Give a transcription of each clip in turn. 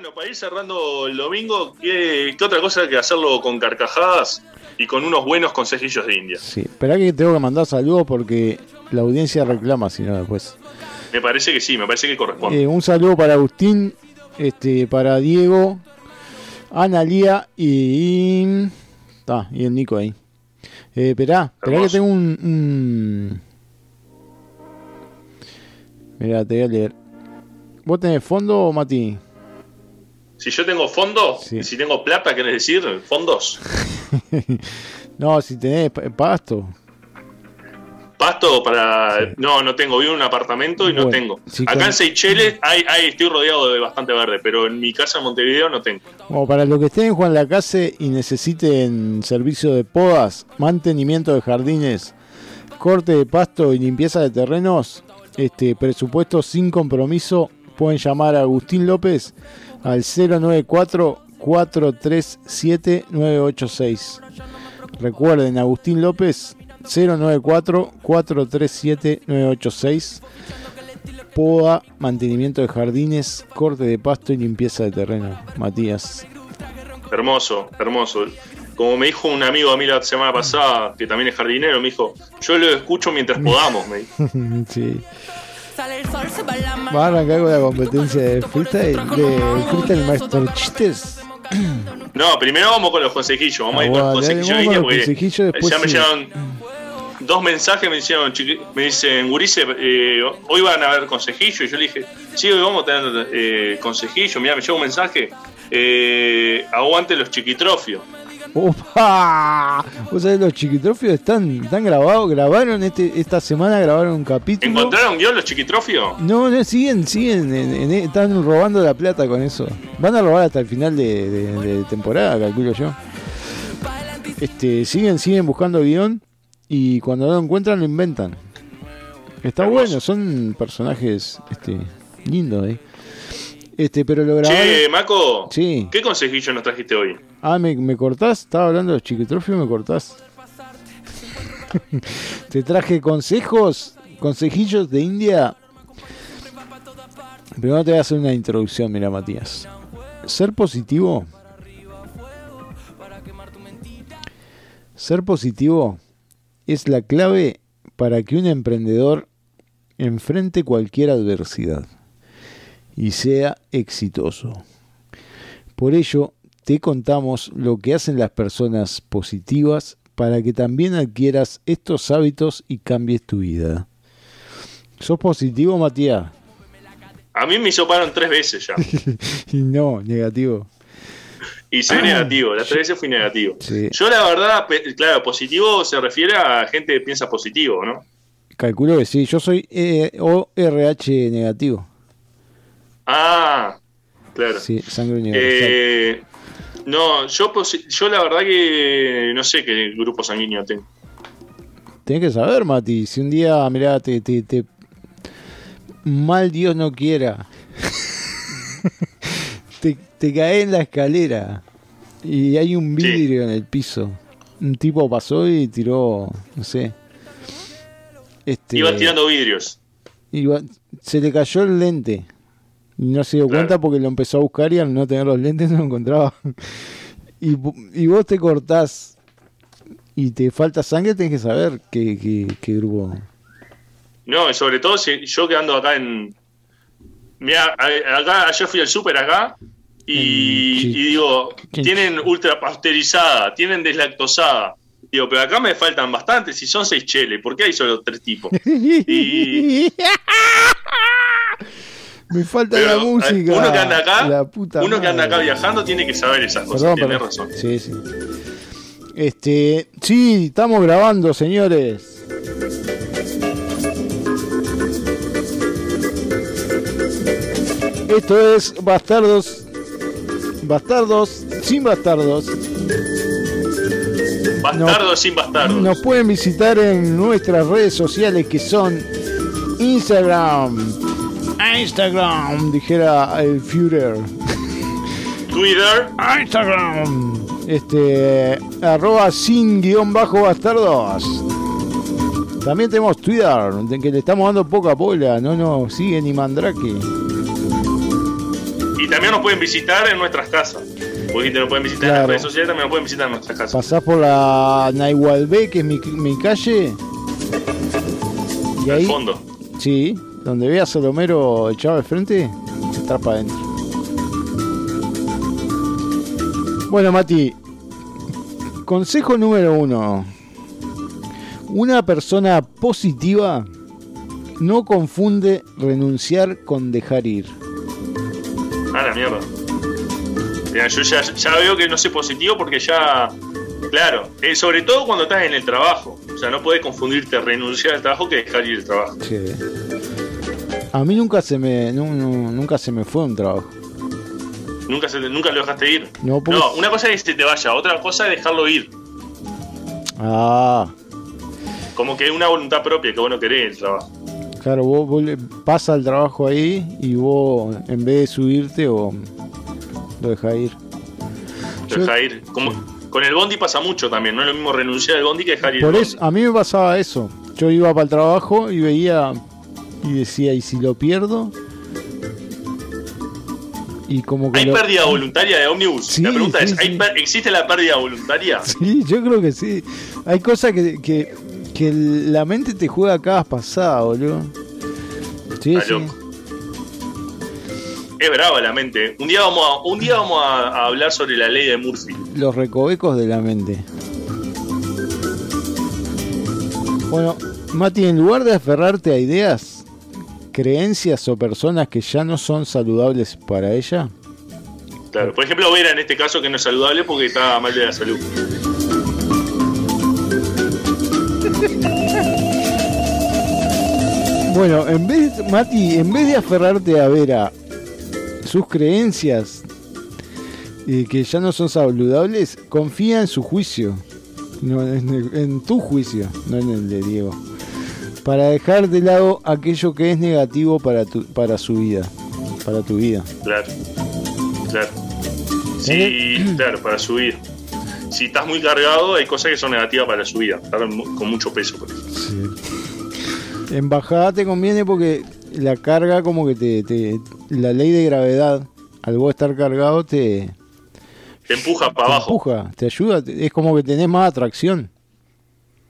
bueno, para ir cerrando el domingo, ¿qué, qué otra cosa que hacerlo con carcajadas y con unos buenos consejillos de India? Sí, espera que tengo que mandar saludos porque la audiencia reclama, si no después. Me parece que sí, me parece que corresponde. Eh, un saludo para Agustín, este, para Diego, Analia y. y, ta, y el Nico ahí. Eh, esperá, esperá que tengo un. un... Mirá, te voy a leer. ¿Vos tenés fondo, Mati? Si yo tengo fondo, Sí. y si tengo plata, ¿querés decir? Fondos. no, si tenés pa- pasto. Pasto para. No, no tengo. Vivo en un apartamento y no tengo. Acá con- en Seychelles hay, hay, estoy rodeado de bastante verde, pero en mi casa en Montevideo no tengo. Como para los que estén en Juan Lacase y necesiten servicio de podas, mantenimiento de jardines, corte de pasto y limpieza de terrenos, este presupuesto sin compromiso, pueden llamar a Agustín López al 094 437 986. Recuerden, Agustín López 094 437 986. Poda, mantenimiento de jardines, corte de pasto y limpieza de terreno. Matías. Hermoso, hermoso. Como me dijo un amigo a mí la semana pasada, que también es jardinero, me dijo, yo lo escucho mientras podamos, me dijo. sí. Va a arrancar con la competencia de freestyle, de freestyle Master Chistes. No, primero vamos con los consejillos, vamos a ir con los consejillos vamos con los consejillos, ya me sí. llegaron dos mensajes, me chiqui- me dicen, Gurice, eh, hoy van a haber consejillos, y yo le dije, sí, hoy vamos a tener eh, consejillos, mira, me llegó un mensaje, eh, aguante los chiquitrofios. ¡Opa! Vos sabés, los chiquitrofios están, están grabados, grabaron este, esta semana, grabaron un capítulo. ¿Encontraron guion los chiquitrofios? No, no, siguen, siguen, en- en- están robando la plata con eso. Van a robar hasta el final de, de- de temporada, calculo yo. Este, siguen, siguen buscando guion y cuando lo encuentran lo inventan. Está Hermoso. bueno, son personajes este, lindos, eh. Este, pero lo grabaron. Che, Maco, Sí. ¿qué consejillo nos trajiste hoy? Ah, ¿me, me cortás? Estaba hablando de los chiquitrofios, ¿me cortás? Te traje consejos, consejillos de India. Primero te voy a hacer una introducción, mira Matías. Ser positivo. Ser positivo es la clave para que un emprendedor enfrente cualquier adversidad y sea exitoso. Por ello, te contamos lo que hacen las personas positivas para que también adquieras estos hábitos y cambies tu vida. ¿Sos positivo, Matías? A mí me hisoparon tres veces ya. Y no, negativo. Y soy negativo, las tres veces fui negativo. Sí. Yo la verdad, claro, positivo se refiere a gente que piensa positivo, ¿no? Calculo que sí. Yo soy eh, ORH negativo. Ah, claro. Sí, sangre universal. Eh, no, yo, yo la verdad que no sé qué grupo sanguíneo tengo. Tenés que saber, Mati. Si un día, mirá, te, te, te- mal Dios no quiera, te, te caes en la escalera y hay un Sí. vidrio en el piso. Un tipo pasó y tiró, no sé. Este, Ibas tirando vidrios. iba- se le cayó el lente. Y no se dio Claro. cuenta porque lo empezó a buscar y al no tener los lentes no lo encontraba. Y, y vos te cortás y te falta sangre, tenés que saber qué, qué, qué grupo. No, y sobre todo si yo que ando acá en. Mira, acá ayer fui al súper acá y, y digo, en tienen ultra pasteurizada, tienen deslactosada. Digo, pero acá me faltan bastantes, si son seis cheles, ¿por qué hay solo tres tipos? Y- Me falta Pero, la música. uno que anda acá, uno que anda acá viajando tiene que saber esas cosas, Perdón, tiene razón. Sí, sí. Este, sí, estamos grabando, señores. Esto es Bastardos. Bastardos sin bastardos. Bastardos sin bastardos. Nos pueden visitar en nuestras redes sociales que son Instagram. Instagram, dijera el Führer. Twitter, Instagram. Este, arroba sin guion bajo bastardos. También tenemos Twitter, que le estamos dando poca bola, no nos sigue ni Mandrake. y también nos pueden visitar en nuestras casas. Porque nos pueden visitar en las redes sociales, también nos pueden visitar en nuestras casas. Pasás por la Naigualbé, que es mi, mi calle. Y ahí, fondo. Sí, donde veas a Solomero echado de frente, se trapa adentro. Bueno, Mati, consejo número uno. Una persona positiva no confunde renunciar con dejar ir. Ah, la mierda. yo ya, veo que no soy positivo porque ya. Claro, eh, sobre todo cuando estás en el trabajo. O sea, no puedes confundirte renunciar al trabajo que dejar ir el trabajo. Sí. A mí nunca se me nunca se me fue un trabajo. ¿Nunca, ¿Nunca lo dejaste ir? No, pues... no, una cosa es que se te vaya, otra cosa es dejarlo ir. Ah. Como que es una voluntad propia que vos no querés el trabajo. Claro, vos, vos pasa el trabajo ahí y vos en vez de subirte o lo dejás ir. Lo dejás ir. Como, con el bondi pasa mucho también, no es lo mismo renunciar al bondi que dejar ir. Por eso, a mí me pasaba eso. Yo iba para el trabajo y veía y decía, ¿y si lo pierdo? Y como que ¿Hay pérdida voluntaria de ómnibus? la pregunta es, ¿existe la pérdida voluntaria? Sí, yo creo que sí. Hay cosas que, que que la mente te juega cada pasada, boludo. Sí, sí. Es brava la mente. Un día vamos a, un día vamos a, hablar sobre la ley de Murphy. Los recovecos de la mente. Bueno, Mati, en lugar de aferrarte a ideas, creencias o personas que ya no son saludables para ella. Claro, por ejemplo, Vera en este caso que no es saludable porque está mal de la salud. Bueno, en vez, Mati, en vez de aferrarte a ver a sus creencias y que ya no son saludables, confía en su juicio, no, en, tu juicio, no en el de Diego, para dejar de lado aquello que es negativo para tu, para su vida, para tu vida. Claro, claro. Sí, claro, para su vida si estás muy cargado, hay cosas que son negativas para su vida, estar con mucho peso. Por En bajada te conviene porque la carga, como que te, La ley de gravedad, al vos estar cargado, te. Te empuja para abajo. empuja, te ayuda, es como que tenés más atracción.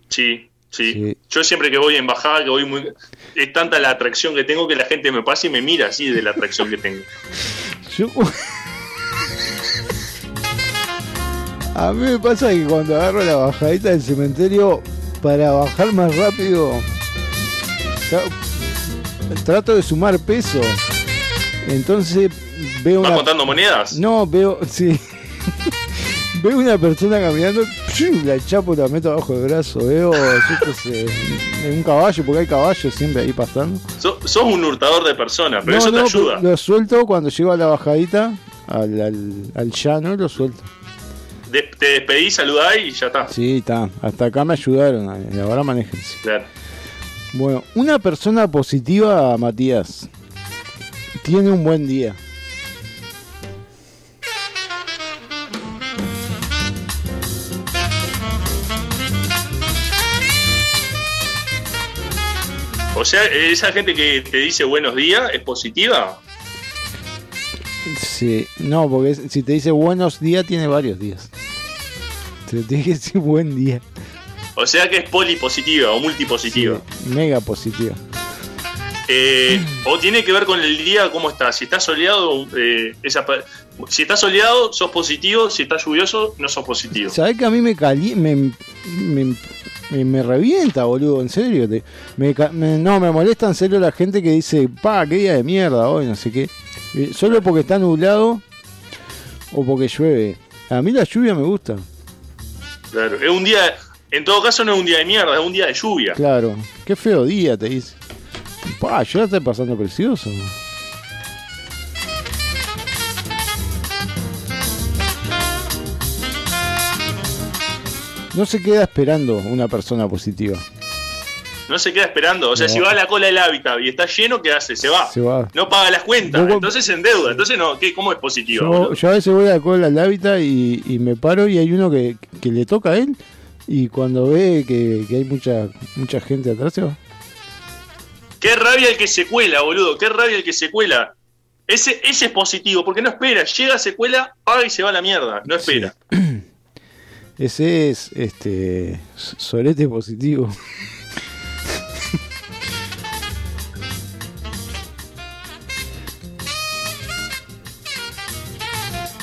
Sí, Sí. Yo siempre que voy en bajada, que voy muy. Es tanta la atracción que tengo que la gente me pasa y me mira así de la atracción que tengo. Yo. A mí me pasa que cuando agarro la bajadita del cementerio para bajar más rápido, trato de sumar peso. Entonces veo ¿Vas contando monedas? No, veo, sí. Veo una persona caminando, la chapo la meto abajo del brazo. Veo, en un caballo, porque hay caballos siempre ahí pasando. sos un hurtador de personas, pero eso te ayuda. Lo suelto cuando llego a la bajadita, al, al, al llano, lo suelto te despedí, saludá y ya está. Sí, está. Hasta acá me ayudaron. Ahora manéjense. Claro. Bueno, una persona positiva, Matías, tiene un buen día. O sea, esa gente que te dice buenos días es positiva. Sí, no, porque si te dice buenos días, tiene varios días. Te tiene que decir buen día. O sea que es polipositiva o multipositiva. mega positiva. Eh, o tiene que ver con el día, cómo está. Si está soleado, eh, si está soleado, sos positivo. Si está lluvioso, no sos positivo. ¿Sabés que a mí me, cali me, me, revienta, boludo? En serio. no, me molesta en serio la gente que dice, pa, qué día de mierda hoy, no sé qué. Eh, solo porque está nublado o porque llueve. A mí la lluvia me gusta. Claro, es un día, en todo caso no es un día de mierda, es un día de lluvia. Claro, qué feo día, te dice. Pa, yo la estoy pasando precioso. No se queda esperando una persona positiva no se queda esperando. O sea, si va a la cola del hábitat y está lleno, ¿qué hace? Se va. No paga las cuentas, entonces se endeuda. Entonces, no, ¿qué, ¿cómo es positivo? Yo, a veces voy a la cola del hábitat y, me paro y hay uno que, le toca a él y cuando ve que, hay mucha, mucha gente atrás se va. Qué rabia el que se cuela, boludo. Qué rabia el que se cuela. Ese, ese es positivo, porque no espera. Llega a secuela, paga y se va a la mierda. No espera. Ese es este solete positivo.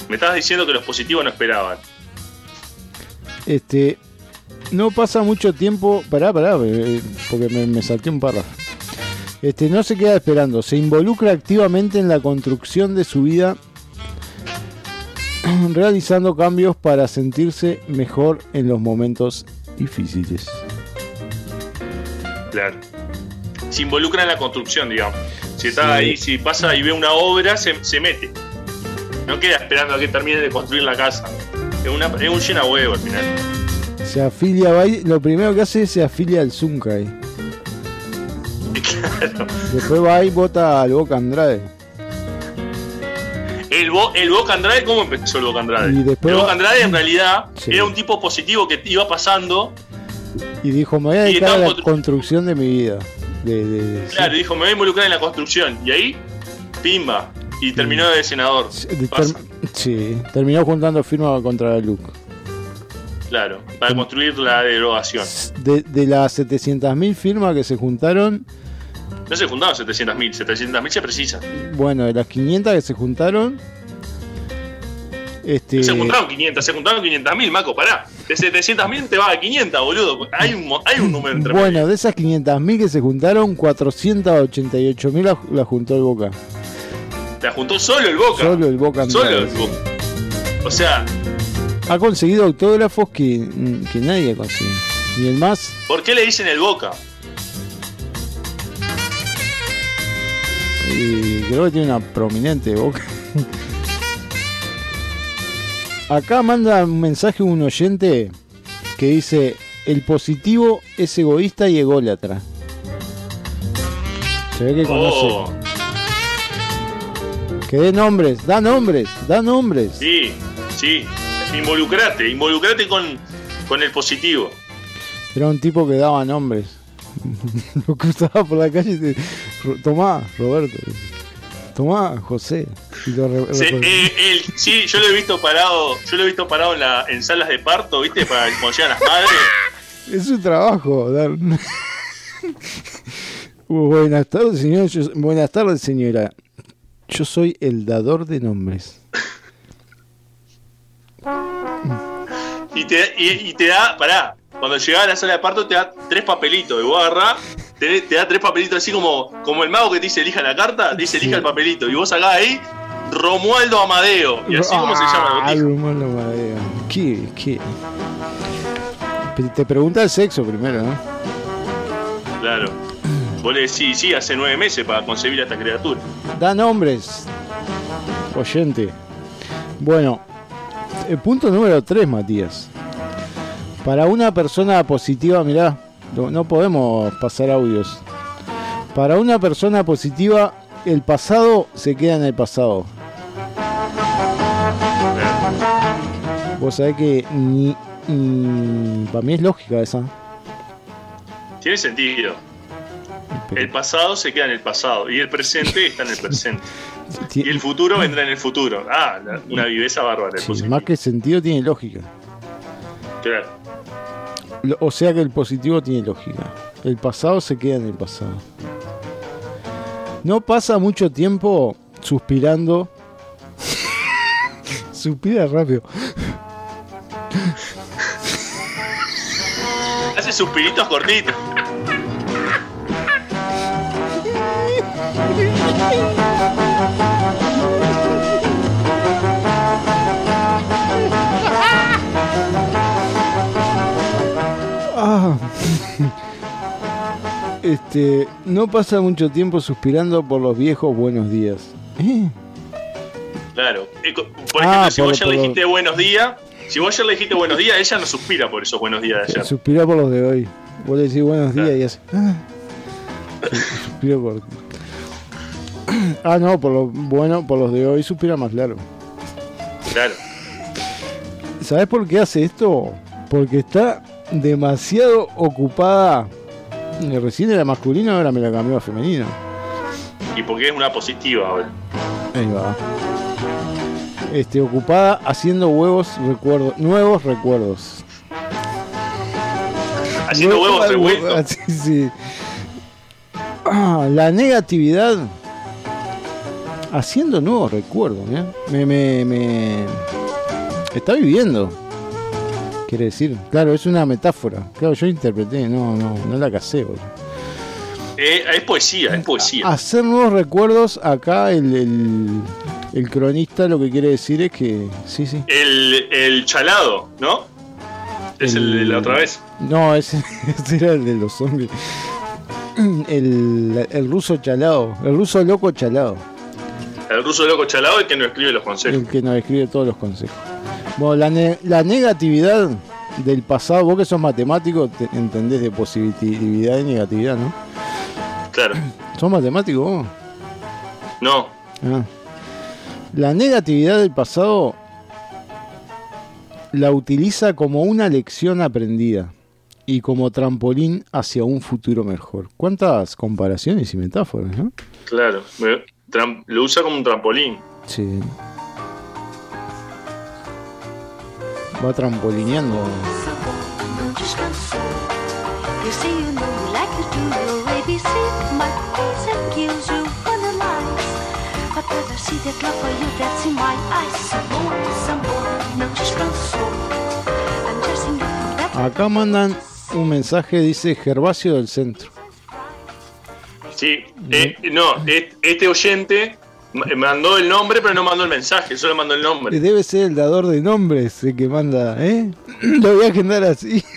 Me estabas diciendo que los positivos no esperaban. Este. No pasa mucho tiempo. Pará, pará, eh, porque me, me salté un párrafo. Este, no se queda esperando, se involucra activamente en la construcción de su vida, realizando cambios para sentirse mejor en los momentos difíciles. Claro. Se involucra en la construcción, digamos. Si está ahí, si pasa y ve una obra, se, se mete. No queda esperando a que termine de construir la casa. Es, una, es un llena huevo al final. Se afilia, lo primero que hace es se afilia al Zunkai. Claro. Después va y vota al Boca Andrade. El, Bo- el Boca Andrade, ¿cómo empezó el Boca Andrade? Y después el Boca Andrade en realidad Sí. era un tipo positivo que iba pasando. Y dijo, me voy a dedicar a la construcción de mi vida. De, de- de- Claro, dijo, me voy a involucrar en la construcción. Y ahí, pimba. Y terminó de senador. Term- sí, terminó juntando firmas contra Luke. Claro, para construir la derogación. De, de las 700.000 firmas que se juntaron, No se juntaron 700.000, 700.000 se precisa. bueno, de las 500 que se juntaron, este, Se juntaron 500, se juntaron 500.000, Maco, pará. De 700.000 te va a 500, boludo. Hay un, hay un número entre medio. bueno, de esas 500.000 que se juntaron, 488.000 la, la juntó el Boca. La juntó solo el Boca. Solo el Boca Solo Andrade. el Boca. O sea, Ha conseguido autógrafos que, que nadie consigue. Ni el más ¿por qué le dicen el Boca? Y creo que tiene una prominente boca. Acá manda un mensaje un oyente que dice: El positivo es egoísta y ególatra. Se ve que conoce. Oh, Que dé nombres, da nombres, da nombres. sí, sí. Involucrate, involucrate con, con el positivo. Era un tipo que daba nombres. Lo cruzaba por la calle y te, "Ro- Tomá, Roberto. Tomá, José. Eh, él- sí, yo lo he visto parado, yo lo he visto parado en, la, en salas de parto, ¿viste? Para cuando llegan las madres. Es su trabajo. dar- Uh, Buenas tardes, señora. Yo- buenas tardes, señora. Yo soy el dador de nombres. Y te, y, y te da, pará, cuando llegás a la sala de parto te da tres papelitos. Y vos agarrás, te, te da tres papelitos así como, como el mago que te dice elija la carta, te dice elija Sí. el papelito. Y vos sacás ahí Romualdo Amadeo. Y así como se llama Ah, el botija. Romualdo Amadeo. ¿Qué? ¿Qué? Te pregunta el sexo primero, ¿no? Claro. Vos le decís, sí, hace nueve meses para concebir a esta criatura. Da nombres. Oyente. Bueno, el punto número 3, Matías. Para una persona positiva, mirá, no, no podemos pasar audios. Para una persona positiva, el pasado se queda en el pasado. Vos sabés que ni, ni- para mí es lógica esa. Tiene sentido. El pasado se queda en el pasado y el presente está en el presente. Y el futuro vendrá en el futuro. Ah, una viveza bárbara. el sí, más que sentido tiene lógica. Claro. O sea que el positivo tiene lógica. El pasado se queda en el pasado. No pasa mucho tiempo suspirando. Suspira rápido. Hace suspiritos cortitos. Ah. Este, no pasa mucho tiempo suspirando por los viejos buenos días. ¿Eh? Claro. Por Ah, ejemplo, si por- vos por- le dijiste buenos días, si vos ayer le dijiste buenos días, ella no suspira por esos buenos días de ayer. Suspira por los de hoy. Vos le decís buenos días y hace. Ah. Suspiro por. Ah, no, por los bueno, por los de hoy suspira más largo. Claro. ¿Sabes por qué hace esto? Porque está demasiado ocupada. Eh, Recién era masculino, ahora me la cambió a femenino. Y porque es una positiva ahora. Ahí va. Este, ocupada haciendo huevos recuerdos, nuevos recuerdos. Haciendo huevos revueltos. Sí, sí. Ah, la negatividad haciendo nuevos recuerdos, ¿eh? me, me, me está viviendo. Quiere decir, claro, es una metáfora. Claro, yo interpreté, no, no, no la casé. Eh, es poesía, es poesía. Hacer nuevos recuerdos, acá el, el, el cronista lo que quiere decir es que. Sí, sí. El, el chalado, ¿no? Es el, de la otra vez. No, ese, ese era el de los zombies. El, el ruso chalado, el ruso loco chalado. El ruso loco chalado es el que nos escribe los consejos. El que nos escribe todos los consejos. Bueno, la, ne- la negatividad del pasado, vos que sos matemático, te- entendés de positividad y negatividad, ¿no? Claro. ¿Sos matemático vos? No. Ah. La negatividad del pasado la utiliza como una lección aprendida y como trampolín hacia un futuro mejor. ¿Cuántas comparaciones y metáforas, no? Claro. Lo usa como un trampolín. Sí. Va trampolineando. Acá mandan un mensaje, dice Gervasio del Centro. Sí. Eh, no, este oyente mandó el nombre, pero no mandó el mensaje. Solo mandó el nombre. Debe ser el dador de nombres el que manda, ¿eh? Lo voy a agendar así.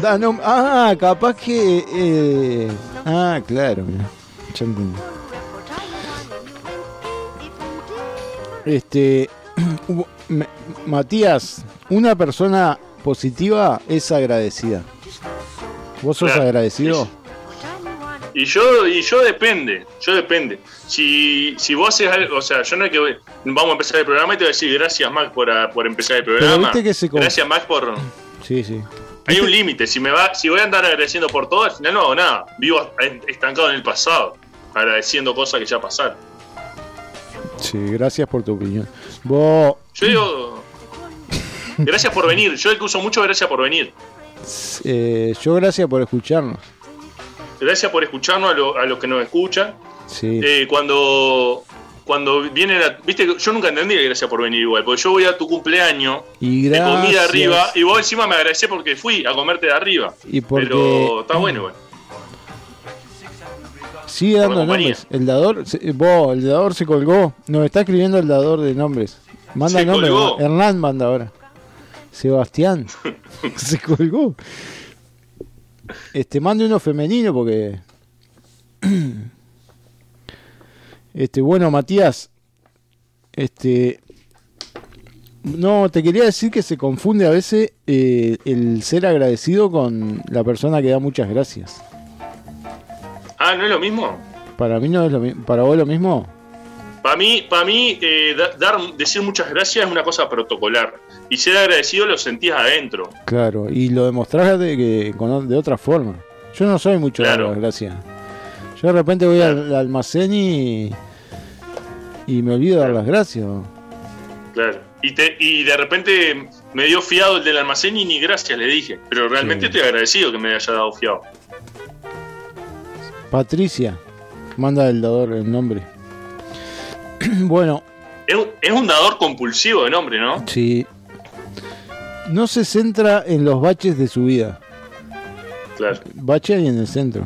Da ah, capaz que... eh, Ah, claro, mira. Ya entendí. Este... Matías, una persona positiva es agradecida. ¿Vos sos agradecido? Y yo, y yo depende, yo depende. Si, si vos haces algo, o sea, yo no es que vamos a empezar el programa y te voy a decir gracias Max por, a- por empezar el programa. que se Gracias Max por... Sí, sí. Hay un límite, si me va, si voy a andar agradeciendo por todo, al final no hago nada. Vivo estancado en el pasado, agradeciendo cosas que ya pasaron. Sí, gracias por tu opinión. Vos, Yo digo, gracias por venir. Yo el que uso mucho gracias por venir. eh, yo gracias por escucharnos. Gracias por escucharnos a, lo- a los que nos escuchan. Sí. Eh, cuando cuando viene la, viste yo nunca entendí que gracias por venir igual porque yo voy a tu cumpleaños y te comí de arriba y vos encima me agradecés porque fui a comerte de arriba Y porque- pero está bueno igual Sigue dando nombres. El dador, vos, el dador se colgó. Nos está escribiendo el dador de nombres. Manda Se nombres. colgó. Hernán manda ahora. Sebastián. se colgó. Este, mande uno femenino porque. Este, bueno, Matías. Este. No, te quería decir que se confunde a veces eh, el ser agradecido con la persona que da muchas gracias. ah no es lo mismo Para mí no es lo mismo. ¿Para vos lo mismo? para mí para mí eh, da- dar decir muchas gracias es una cosa protocolar y ser agradecido lo sentías adentro Claro, y lo demostrás de, que, con- de otra forma. Yo no soy mucho de dar Claro. las gracias. Yo de repente voy al, al almacén y, y me olvido de dar las gracias. claro y te, y de repente me dio fiado el del almacén y ni gracias le dije pero realmente Sí. estoy agradecido que me haya dado fiado Patricia, manda el dador el nombre. bueno, es, es un dador compulsivo de nombre ¿no? sí. No se centra en los baches de su vida. claro Bache ahí en el centro.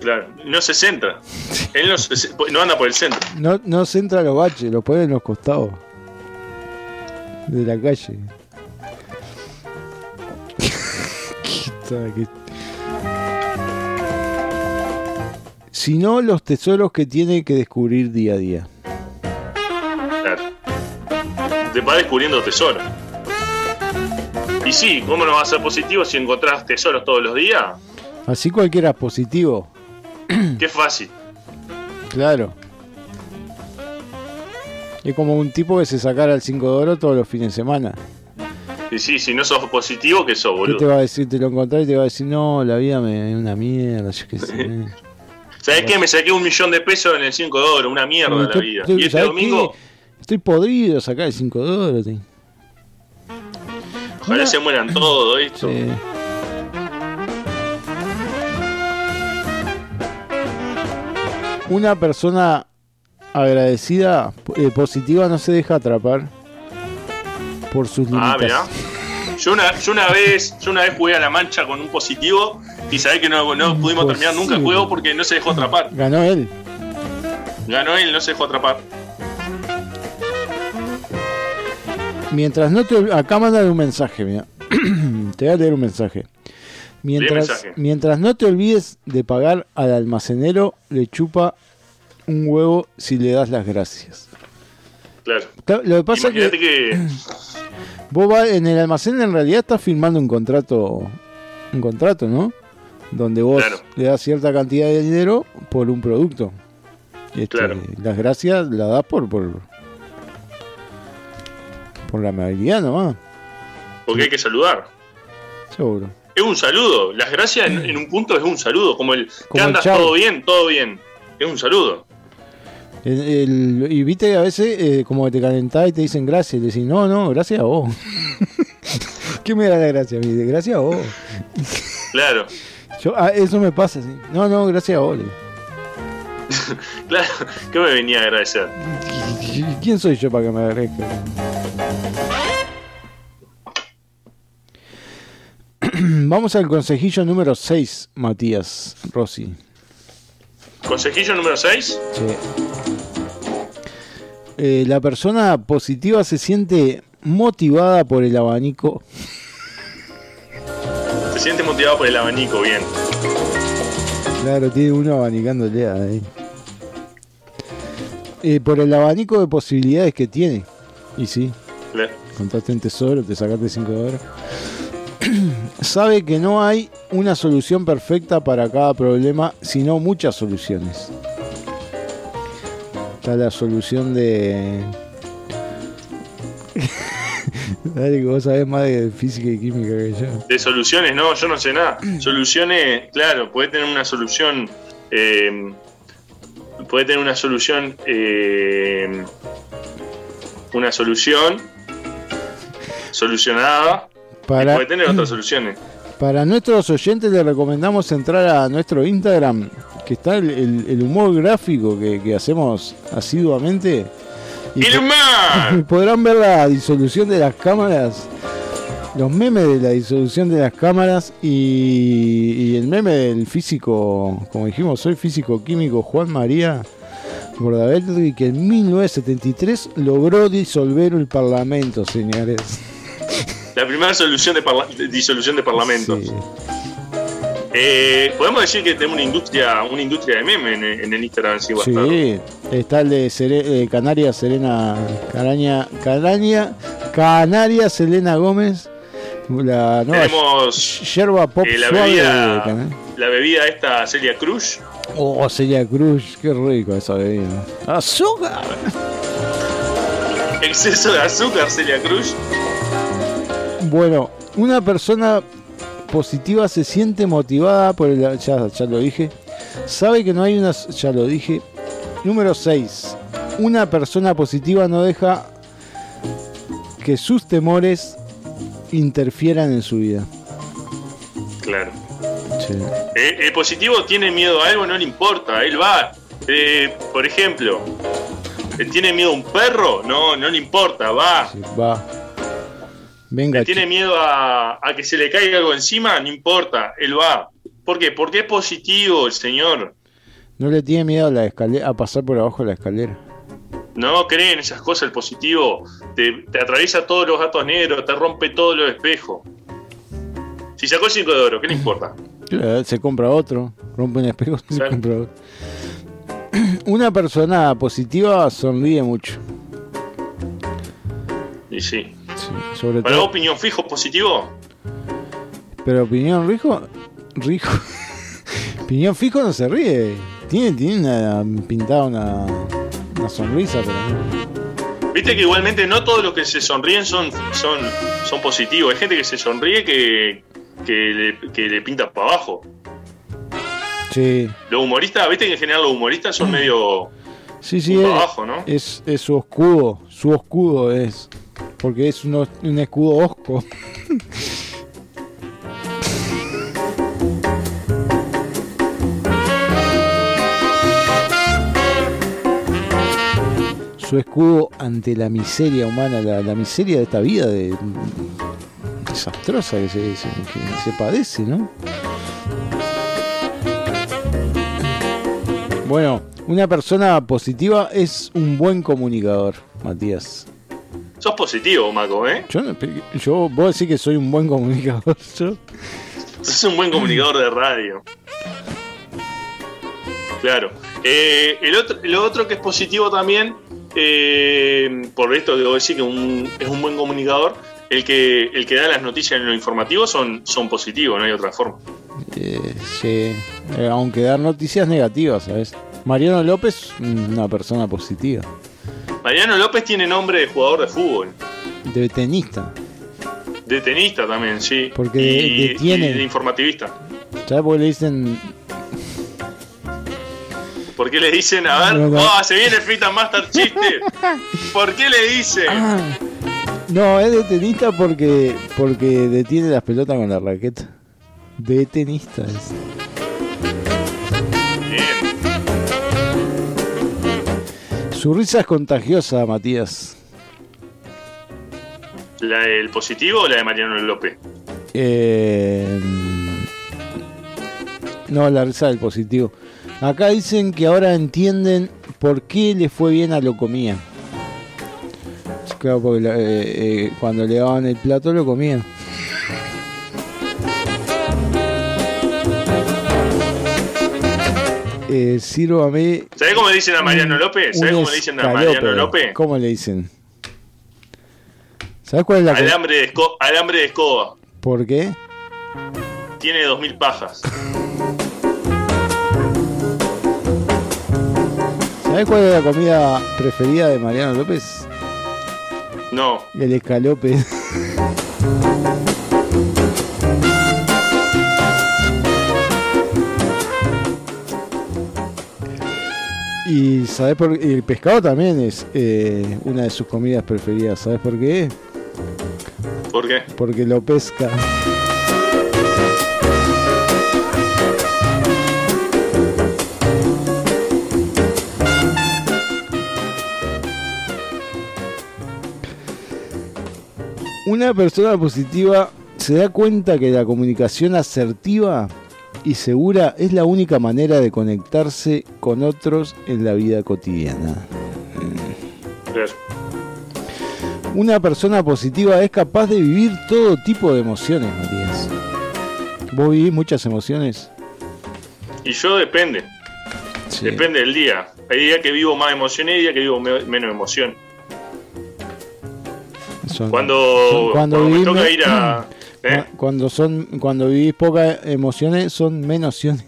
Claro, no se centra. Él no, se- no anda por el centro. No, no centra los baches, los pone en los costados. De la calle. ¿Qué está- qué- Sino los tesoros que tiene que descubrir día a día. Claro. Te va descubriendo tesoros. Y sí, ¿cómo no va a ser positivo si encontrás tesoros todos los días? Así cualquiera es positivo, Qué fácil. claro. Es como un tipo que se sacara el 5 de oro todos los fines de semana. Y sí, si no sos positivo, ¿qué sos, ¿Qué te boludo? va a decir? Te lo encontrás y te va a decir, no, la vida me es una mierda, yo qué sé. ¿Sabés qué? Me saqué un millón de pesos en el 5 de oro, una mierda la Estoy- vida. estoy- Y este ¿sabés domingo, qué? Estoy podrido sacar el 5 de oro. tío. Ojalá se mueran todos, esto. Sí. Una persona agradecida, eh, positiva, no se deja atrapar por sus Ah, mirá. limitaciones. Yo una, yo una vez, yo una vez jugué a la mancha con un positivo y sabés que no, no pudimos terminar nunca el juego porque no se dejó atrapar. Ganó él. Ganó él, no se dejó atrapar. Mientras no te acá mandan un mensaje, mira. te voy a leer un mensaje. Mientras, mensaje. mientras no te olvides de pagar al almacenero, le chupa un huevo si le das las gracias. Claro. Lo que pasa es que que. vos vas en el almacén en realidad estás firmando un contrato, un contrato, ¿no? Donde vos Claro. le das cierta cantidad de dinero por un producto. Este, Claro. Las gracias las das por por, por la amabilidad nomás, Porque hay que saludar. seguro. Es un saludo. Las gracias en, en un punto es un saludo. Como el. Como ¿Qué el andas? ¿Todo bien? Todo bien. Es un saludo. El- el- y viste que a veces eh, como que te calentás y te dicen gracias, y le decís, no, no, gracias a vos. ¿Qué me da la gracia? Me dice, gracias a vos. Claro. Yo, ah, eso me pasa, sí. No, no, gracias a vos. Claro. ¿Qué me venía a agradecer? ¿Qui- ¿Quién soy yo para que me agradezca? Vamos al consejillo número 6, Matías Rossi. Consejillo número 6. Eh, la persona positiva se siente motivada por el abanico. Se siente motivado por el abanico. Bien. Claro, tiene uno abanicándole ahí. Eh, por el abanico de posibilidades que tiene. Y sí, Claro. contaste en tesoro, te sacaste 5 horas. Sabe que no hay una solución perfecta para cada problema, sino muchas soluciones. Está la solución de. Dale, que vos sabés más de física y química que yo. De soluciones, no, yo no sé nada. Soluciones, claro, puede tener una solución. eh, puede tener una solución. eh, una solución solucionada. Para, puede tener otras soluciones. para nuestros oyentes les recomendamos entrar a nuestro Instagram, que está el, el- el humor gráfico que, que hacemos asiduamente. Y po- ¡Ilumar! podrán ver la disolución de las cámaras, los memes de la disolución de las cámaras y, y el meme del físico, como dijimos, soy físico químico Juan María Bordaberry, que en 1973 logró disolver el Parlamento, señores. La primera solución de, parla- de disolución de parlamentos. Sí. Eh, Podemos decir que tenemos una industria, una industria de meme en, en el Instagram, sí. Sí, está el de Sere- eh, Canaria Serena Caraña, Caraña, Canaria Selena Gómez, la nueva Tenemos yerba pop eh, la de bebida, la bebida esta Celia Cruz. Oh, Celia Cruz, qué rico esa bebida. ¡Azúcar! Exceso de azúcar, Celia Cruz. Bueno, una persona positiva se siente motivada por el. Ya, ya lo dije. Sabe que no hay una. Ya lo dije. Número 6. Una persona positiva no deja que sus temores interfieran en su vida. Claro. Sí. Eh, el positivo tiene miedo a algo, no le importa, él va. Eh, por ejemplo, eh, ¿tiene miedo a un perro? No, no le importa, va. Sí, va. Venga, ¿Le tiene miedo a, a que se le caiga algo encima? No importa, él va. ¿Por qué? Porque es positivo el señor. no le tiene miedo a la escalera, a pasar por abajo de la escalera. No cree en esas cosas el positivo. Te, te atraviesa todos los gatos negros, te rompe todos los espejos. Si sacó el 5 de oro, ¿qué le importa? Se compra otro, rompe un espejo, se compra otro. Una persona positiva sonríe mucho. Y sí. Sí, sobre ¿Para todo. opinión fijo positivo? Pero opinión rijo, rijo. opinión fijo no se ríe. Tiene, tiene una, pintada una, una sonrisa, pero. Viste que igualmente no todos los que se sonríen son, son, son positivos. Hay gente que se sonríe que, que, le, que le pinta para abajo. Sí, Los humoristas, viste que en general los humoristas son medio sí, sí. Es, abajo, ¿no? es, es su escudo. Su escudo es. Porque es un escudo osco. Su escudo ante la miseria humana, la, miseria de esta vida de, desastrosa que se, se- que se padece, ¿no? Bueno, una persona positiva es un buen comunicador, Matías. Sos positivo, Maco, ¿eh? Yo, yo vos decís que soy un buen comunicador. Yo, Sos un buen comunicador de radio. Claro. Eh, el otro, lo otro que es positivo también, eh, por esto vos decís que un- es un buen comunicador, el que, el que da las noticias en lo informativo son, son positivos, no hay otra forma. eh, sí, eh, aunque dar noticias negativas, ¿sabes? Mariano López, una persona positiva, Mariano López tiene nombre de jugador de fútbol, de tenista. de tenista también, sí. Porque y, detiene- y de informativista. ¿Sabes por qué le dicen ¿Por qué le dicen, a ver, No, no. ¡oh, se viene Frita Master chiste! ¿Por qué le dicen? Ah, no, es de tenista porque porque detiene las pelotas con la raqueta. De tenista es. Su risa es contagiosa, Matías. ¿La del positivo o la de Mariano López? Eh, no, la risa del positivo. Acá dicen que ahora entienden por qué le fue bien a Locomía. Claro, porque eh, eh, cuando le daban el plato lo comían. Eh, sírvame ¿Sabés cómo le dicen a Mariano López? ¿Sabés cómo le dicen a Mariano. López? ¿Cómo le dicen? ¿Sabes cuál es la Alambre de, esco- alambre de escoba. ¿Por qué? Tiene dos mil pajas. ¿Sabes cuál es la comida preferida de Mariano López? No. El escalope. Y sabes por el pescado también es eh, una de sus comidas preferidas. ¿Sabes por qué? ¿Por qué? Porque lo pesca. Una persona positiva se da cuenta que la comunicación asertiva y segura es la única manera de conectarse con otros en la vida cotidiana. Una persona positiva es capaz de vivir todo tipo de emociones, Matías. ¿Vos vivís muchas emociones? Y yo depende. Sí. Depende del día. Hay días que vivo más emoción y hay días que vivo me- menos emoción. Son- Cuando, son- cuando, me toca ir a. ¿eh? Cu- Cuando son, cuando vivís pocas emociones, son menos emociones.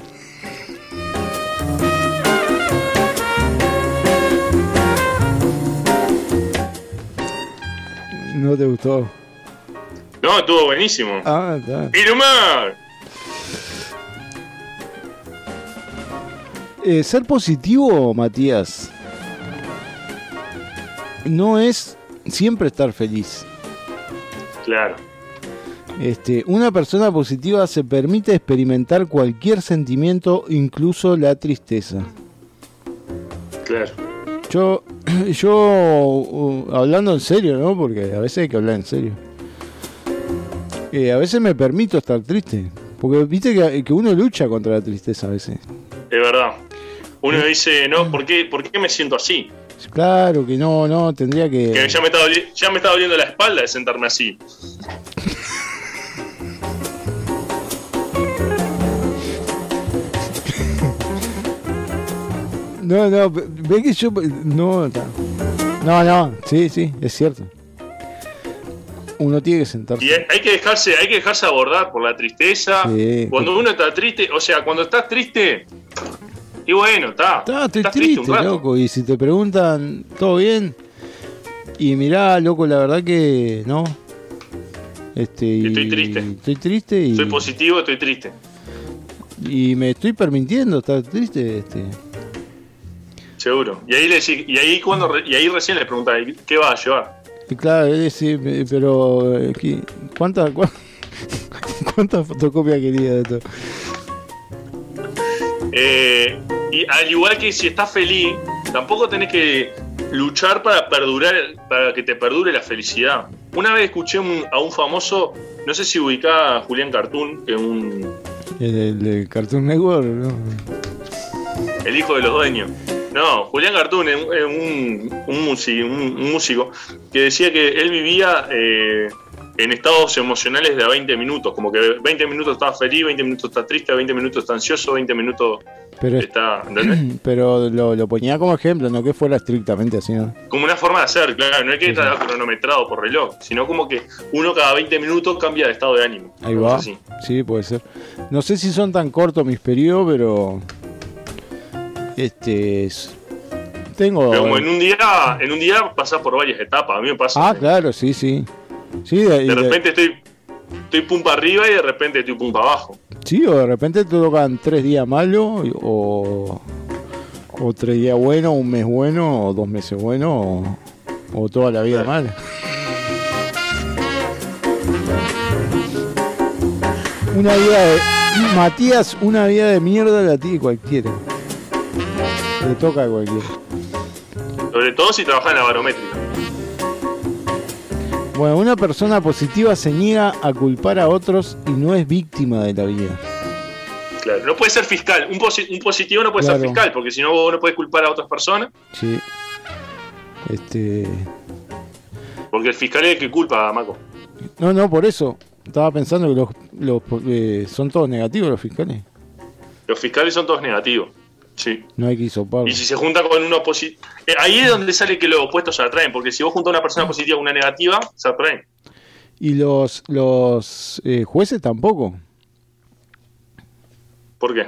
No te gustó. No, estuvo buenísimo. Ah, está. ¡Irumar! Eh, ser positivo, Matías, no es siempre estar feliz. Claro. Este, una persona positiva se permite experimentar cualquier sentimiento, incluso la tristeza. Claro. Yo, yo, uh, hablando en serio, ¿no? Porque a veces hay que hablar en serio. Eh, a veces me permito estar triste. Porque viste que, que uno lucha contra la tristeza a veces. Es verdad. Uno dice, no, ¿por qué, ¿por qué me siento así? Claro que no, no, tendría Que que... ya me, está doli- ya me está doliendo la espalda de sentarme así. No, no, ve que yo... No, no, no, sí, sí, es cierto. Uno tiene que sentarse. Y hay que dejarse, hay que dejarse abordar por la tristeza. Sí. Cuando uno está triste, o sea, cuando estás triste, y bueno, está. Está, estoy estás triste, rato. loco. Y si te preguntan, ¿todo bien? Y mirá, loco, la verdad que no. Este, y- Estoy triste. Estoy triste y. Soy positivo, estoy triste. Y me estoy permitiendo estar triste. Este. Seguro. Y ahí, le decís- y ahí, cuando, y ahí recién le preguntaba, ¿qué va a llevar? Claro, eh, pero eh, ¿qué- ¿cuánta, cua- ¿cuánta fotocopia quería de esto? Eh, y al igual que si estás feliz, tampoco tenés que luchar para perdurar, para que te perdure la felicidad. Una vez escuché un- a un famoso, no sé si ubicaba a Julián Cartoon, que es un, El, el de Cartoon Network, ¿no? el hijo de los dueños. No, Julián Cartoon es un, músico, un- un músico que decía que él vivía eh, en estados emocionales de a 20 minutos, como que 20 minutos está feliz, 20 minutos está triste, 20 minutos está ansioso, 20 minutos Pero, está... ¿entendés? pero lo, lo ponía como ejemplo, no que fuera estrictamente así, ¿no? Como una forma de hacer, claro, no es que está cronometrado por reloj, sino como que uno cada 20 minutos cambia de estado de ánimo. Ahí va. así. Sí, puede ser. No sé si son tan cortos mis periodos, pero. Este. es- Tengo. Pero como en un día, en un día pasás por varias etapas, a mí me pasa. Ah, sí. claro, sí, sí. Sí, de, repente estoy, estoy pum para arriba y de repente estoy pum para abajo. sí, o de repente te tocan tres días malos, o. O tres días buenos, un mes bueno, o dos meses buenos, o, o toda la vida Claro. mala. Una vida de. Matías, una vida de mierda la tiene cualquiera. Le toca a cualquiera. Sobre todo si trabajas en la barométrica. Bueno, una persona positiva se niega a culpar a otros y no es víctima de la vida. Claro, no puede ser fiscal. Un, posi- un positivo no puede Claro. ser fiscal, porque si no vos no puedes culpar a otras personas, Sí. Este. porque el fiscal es el que culpa a Maco. No, no, por eso. Estaba pensando que los, los eh, son todos negativos los fiscales. Los fiscales son todos negativos. Sí. No hay que hisoparlos. Y si se junta con uno positivo. ahí es donde sale que los opuestos se atraen, porque si vos juntas a una persona positiva con una negativa, se atraen. Y los, los eh, jueces tampoco. ¿Por qué?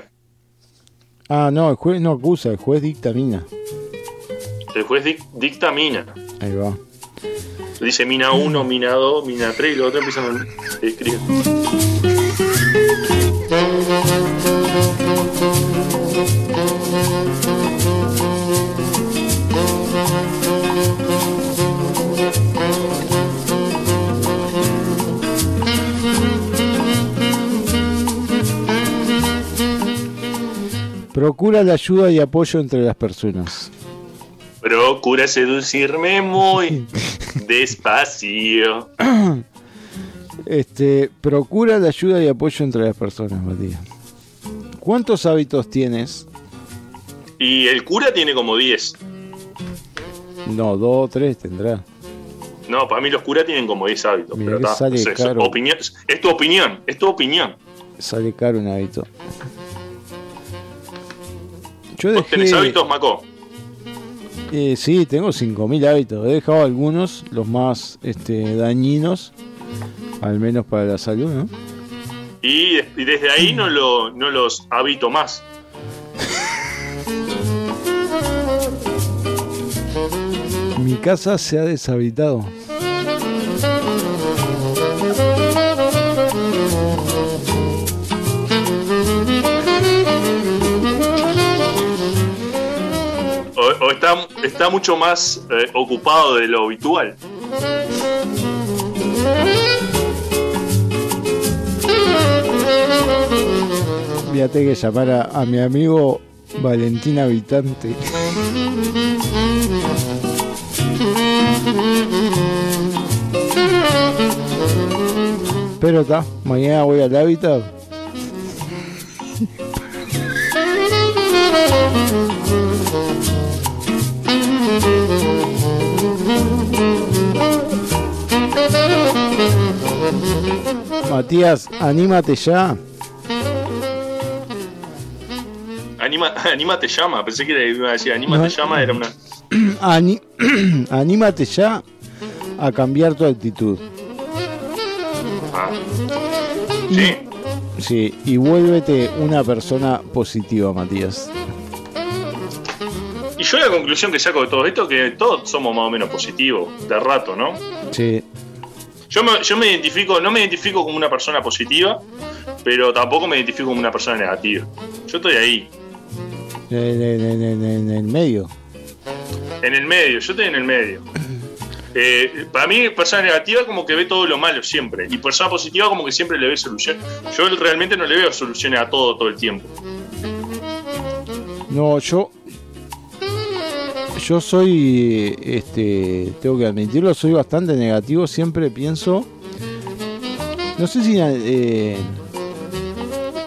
Ah, no, el juez no acusa, el juez dictamina. El juez dic- dictamina. Ahí va. Dice mina 1, mina 2, mina 3 y los otros empiezan a escribir. Procura la ayuda y apoyo entre las personas. Procura seducirme muy despacio. Este, procura la ayuda y apoyo entre las personas, Matías. ¿Cuántos hábitos tienes? Y el cura tiene como 10. No, dos o tres tendrá. No, para mí los curas tienen como 10 hábitos. Mirá pero está, sale caro. opinión, es tu opinión, es tu opinión. Sale caro un hábito. Yo ¿Vos tenés hábitos, Maco? Eh, sí, tengo 5000 hábitos. He dejado algunos, los más este, dañinos, al menos para la salud, ¿no? Y, y desde ahí no, lo, no los habito más. Mi casa se ha deshabitado. Está, mucho más eh, ocupado de lo habitual. Tener que llamar a, a mi amigo Valentín Habitante. Pero está, mañana voy al hábitat. Matías, anímate ya. Anima, anima te llama, pensé que iba a decir anima No. llama, era una. Anímate ya a cambiar tu actitud. Ah. Y- Sí, Sí, y vuélvete una persona positiva, Matías. y yo la conclusión que saco de todo esto es que todos somos más o menos positivos, de rato, ¿no? Sí, Yo me, yo me identifico, no me identifico como una persona positiva, pero tampoco me identifico como una persona negativa. Yo estoy ahí, En, en- en- en- en el medio. en el medio, yo estoy en el medio. Eh, para mí, persona negativa como que ve todo lo malo siempre, y persona positiva como que siempre le ve solución. Yo realmente no le veo soluciones a todo todo el tiempo. No, yo. Yo soy. Este. Tengo que admitirlo, soy bastante negativo. Siempre pienso. No sé si. eh,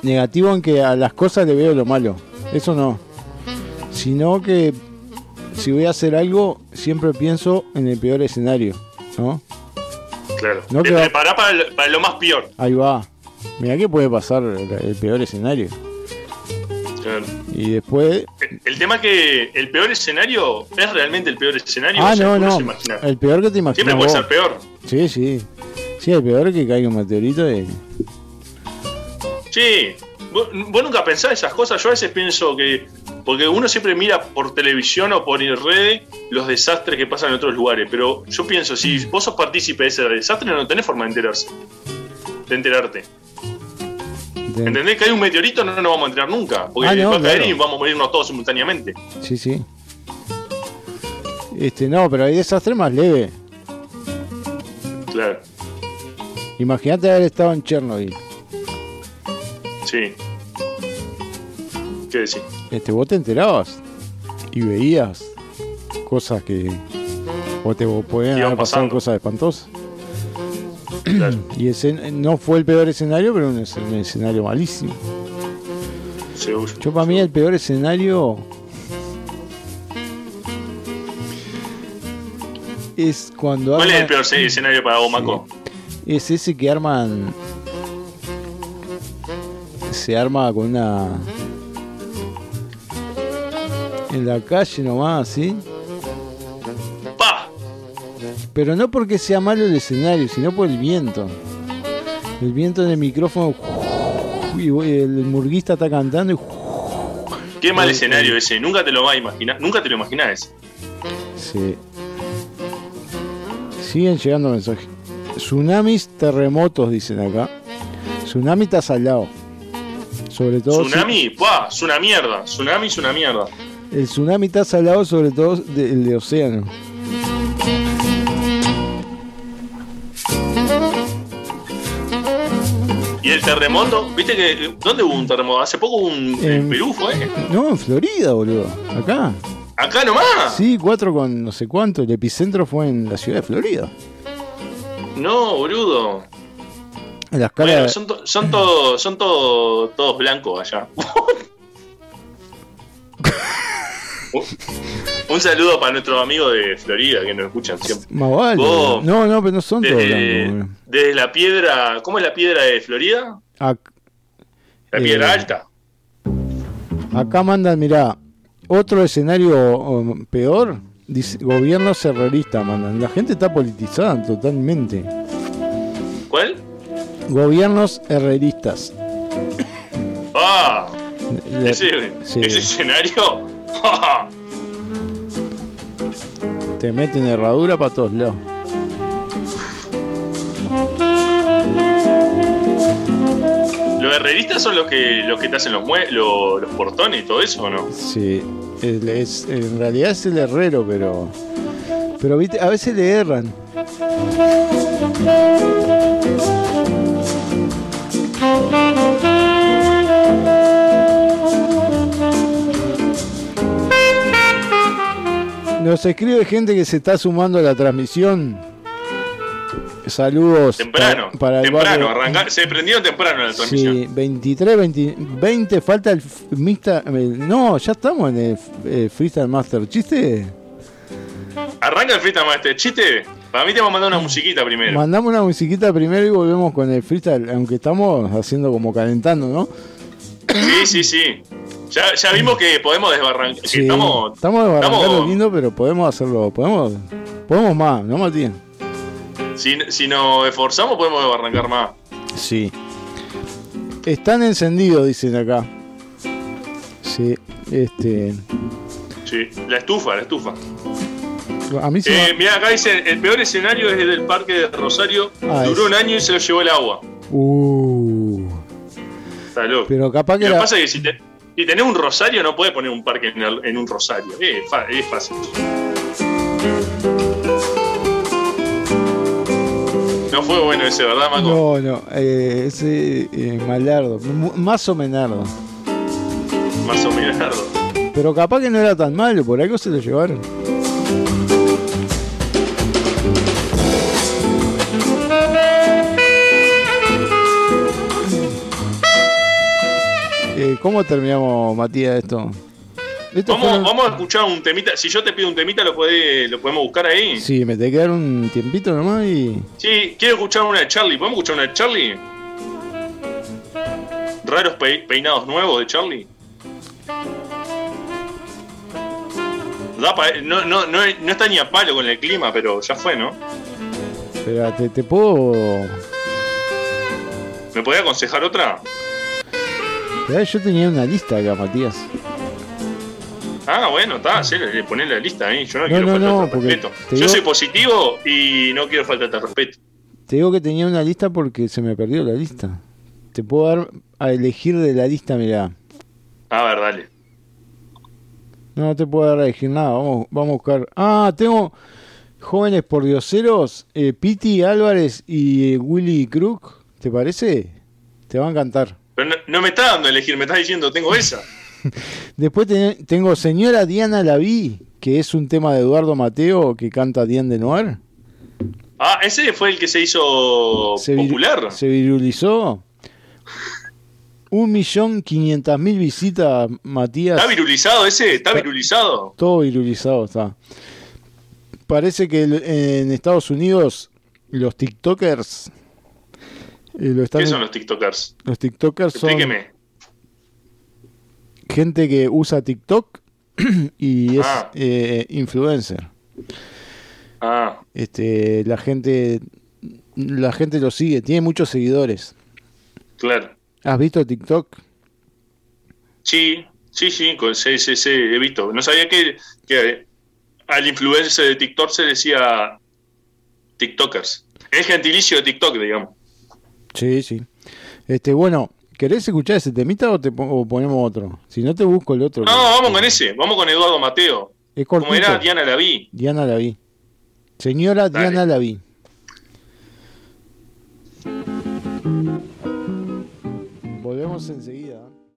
negativo en que a las cosas le veo lo malo. Eso no. Sino que. Si voy a hacer algo, siempre pienso en el peor escenario. ¿No? Claro. No Te preparás para, el- para lo más peor. Ahí va. Mira que puede pasar el, el peor escenario. Claro. Y después. El tema es que el peor escenario es realmente el peor escenario. Ah, o sea, no, no. se. El peor que te imaginas. Siempre puede vos. ser peor. Sí, sí. Sí, el peor es que caiga un meteorito y... Sí, vos, vos nunca pensás esas cosas. Yo a veces pienso que. Porque uno siempre mira por televisión o por redes los desastres que pasan en otros lugares. Pero yo pienso, si vos sos partícipe de ese desastre, no tenés forma de enterarse. De enterarte. ¿Entendés? Que hay un meteorito, no nos vamos a enterar nunca. Porque Ah, no, va a caer claro. y vamos a morirnos todos simultáneamente. Sí, sí. Este, no, pero hay desastres más leves. Claro, Imagínate haber estado en Chernobyl. sí. ¿Qué decís? Este, vos te enterabas y veías cosas que... O te podían haber pasado cosas espantosas. Claro. Y ese no fue el peor escenario, pero un, es- un escenario malísimo. Seguro. Yo para mí el peor escenario es cuando ¿Cuál es el peor escenario para vos, Maco? es ese que arman se arma con una en la calle nomás, ¿sí? Pero no porque sea malo el escenario, sino por el viento. El viento en el micrófono y el murguista está cantando y Qué mal Eh, escenario eh. ese. Nunca te lo vas a imaginar. Nunca te lo imaginás. Sí. Siguen llegando mensajes. Tsunamis, terremotos, dicen acá. Tsunami está salado. Sobre todo. si- Tsunami, ¡pah! Es una mierda. Tsunami es una mierda. el tsunami está salado, sobre todo del de océano. Terremoto, ¿viste que dónde hubo un terremoto? Hace poco hubo un en En- Perú fue. No, en Florida, boludo. Acá. Acá nomás. Sí, cuatro con no sé cuánto. El epicentro fue en la ciudad de Florida. No, boludo. En las Bueno, son, to- son todos son todo- todos blancos allá. Un- saludo para nuestros amigos de Florida que nos escuchan siempre. Vale. Vos- No, no, pero no son todos Desde, blancos, boludo. desde la piedra, ¿cómo es la piedra de Florida? Ac- La Eh, piedra alta. Acá mandan, mirá, otro escenario peor, dice, gobierno serrerista, mandan. La gente está politizada totalmente. ¿Cuál? Gobiernos herreristas. Ah, ese, sí, ese escenario. Te meten herradura para todos lados. ¿Los herreristas son los que los que te hacen los, mue- lo- los portones y todo eso o no? Sí, es- en realidad es el herrero, pero. Pero viste, a veces le erran. Nos escribe gente que se está sumando a la transmisión. Saludos Temprano, pa- para el temprano, barrio. arrancar, se prendieron temprano la transmisión. Sí, 23, 20, 20 falta el el- No, ya estamos en el, eh, Freestyle Master. ¿Chiste? Arranca el Freestyle Master. Chiste, para mí te vamos a mandar una musiquita primero. Mandamos una musiquita primero y volvemos con el freestyle, aunque estamos haciendo como calentando, ¿no? Sí, sí, sí. Ya, ya vimos que podemos desbarrancar. Sí, estamos, estamos de barrancar estamos- lo lindo, pero podemos hacerlo, podemos, podemos más, ¿no, Matías? si, si nos esforzamos, podemos desbarrancar más. Sí. Están encendidos, dicen acá. Sí, este. Sí, la estufa, la estufa. A mí se Eh, mira, acá dice: el peor escenario es el del parque de Rosario. Ah, Duró es- un año y se lo llevó el agua. Uh. Está loco. Pero capaz que Lo que pasa es que si, te- si tenés un rosario, no puedes poner un parque en, el- en un rosario. Es, fácil. No fue bueno ese, ¿verdad, Maco? No, no, eh, ese eh, malardo, más o menardo. Más o menos. Pero capaz que no era tan malo, por algo se lo llevaron. ¿Cómo terminamos, Matías, esto? Esto Vamos, fueron- vamos a escuchar un temita. Si yo te pido un temita, ¿lo, podés- lo podemos buscar ahí? Sí, me tengo que dar un tiempito nomás y... Sí, quiero escuchar una de Charlie. ¿Podemos escuchar una de Charlie? Raros pe- peinados nuevos de Charlie. No, no, no, no está ni a palo con el clima, pero ya fue, ¿no? Espera, te, te puedo... ¿Me podía aconsejar otra? Yo tenía una lista acá, Matías. Ah, bueno, está, sí, le poné la lista ahí. Yo no, No, quiero no, faltarte no, al porque respeto. Yo digo- soy positivo y no quiero faltarte al respeto. Te digo que tenía una lista porque se me perdió la lista. Te puedo dar a elegir de la lista, mirá. A ver, dale. No, no te puedo dar a elegir nada. Vamos, vamos a buscar. Ah, tengo jóvenes por dioseros, eh, Piti Álvarez y eh, Willy Crook. ¿Te parece? Te va a encantar. Pero no, no me está dando a elegir, me estás diciendo, tengo esa. Después ten- tengo Señora Diana Laví, que es un tema de Eduardo Mateo que canta Diane de Noir. Ah, ese fue el que se hizo Se, vir- popular. se virulizó. Un millón quinientas mil visitas, Matías. ¿Está virulizado ese? ¿Está virulizado? Todo virulizado está. Parece que en Estados Unidos los TikTokers lo están ¿Qué son los TikTokers? los TikTokers son Explíqueme. gente que usa TikTok y es Ah. eh, influencer. Ah, Este, la gente la gente lo sigue, tiene muchos seguidores. claro. ¿Has visto TikTok? Sí, sí, sí, con- sí, sí, sí, he visto. No sabía que, que al influencer de TikTok se decía TikTokers. Es gentilicio de TikTok, digamos. Sí, sí. Este, bueno, ¿querés escuchar ese temita o te o ponemos otro? Si no te busco el otro. No, vamos con ese. Vamos con Eduardo Mateo. Es Como era Diana Laví. Diana Laví. Señora Dale. Diana Laví. Volvemos enseguida.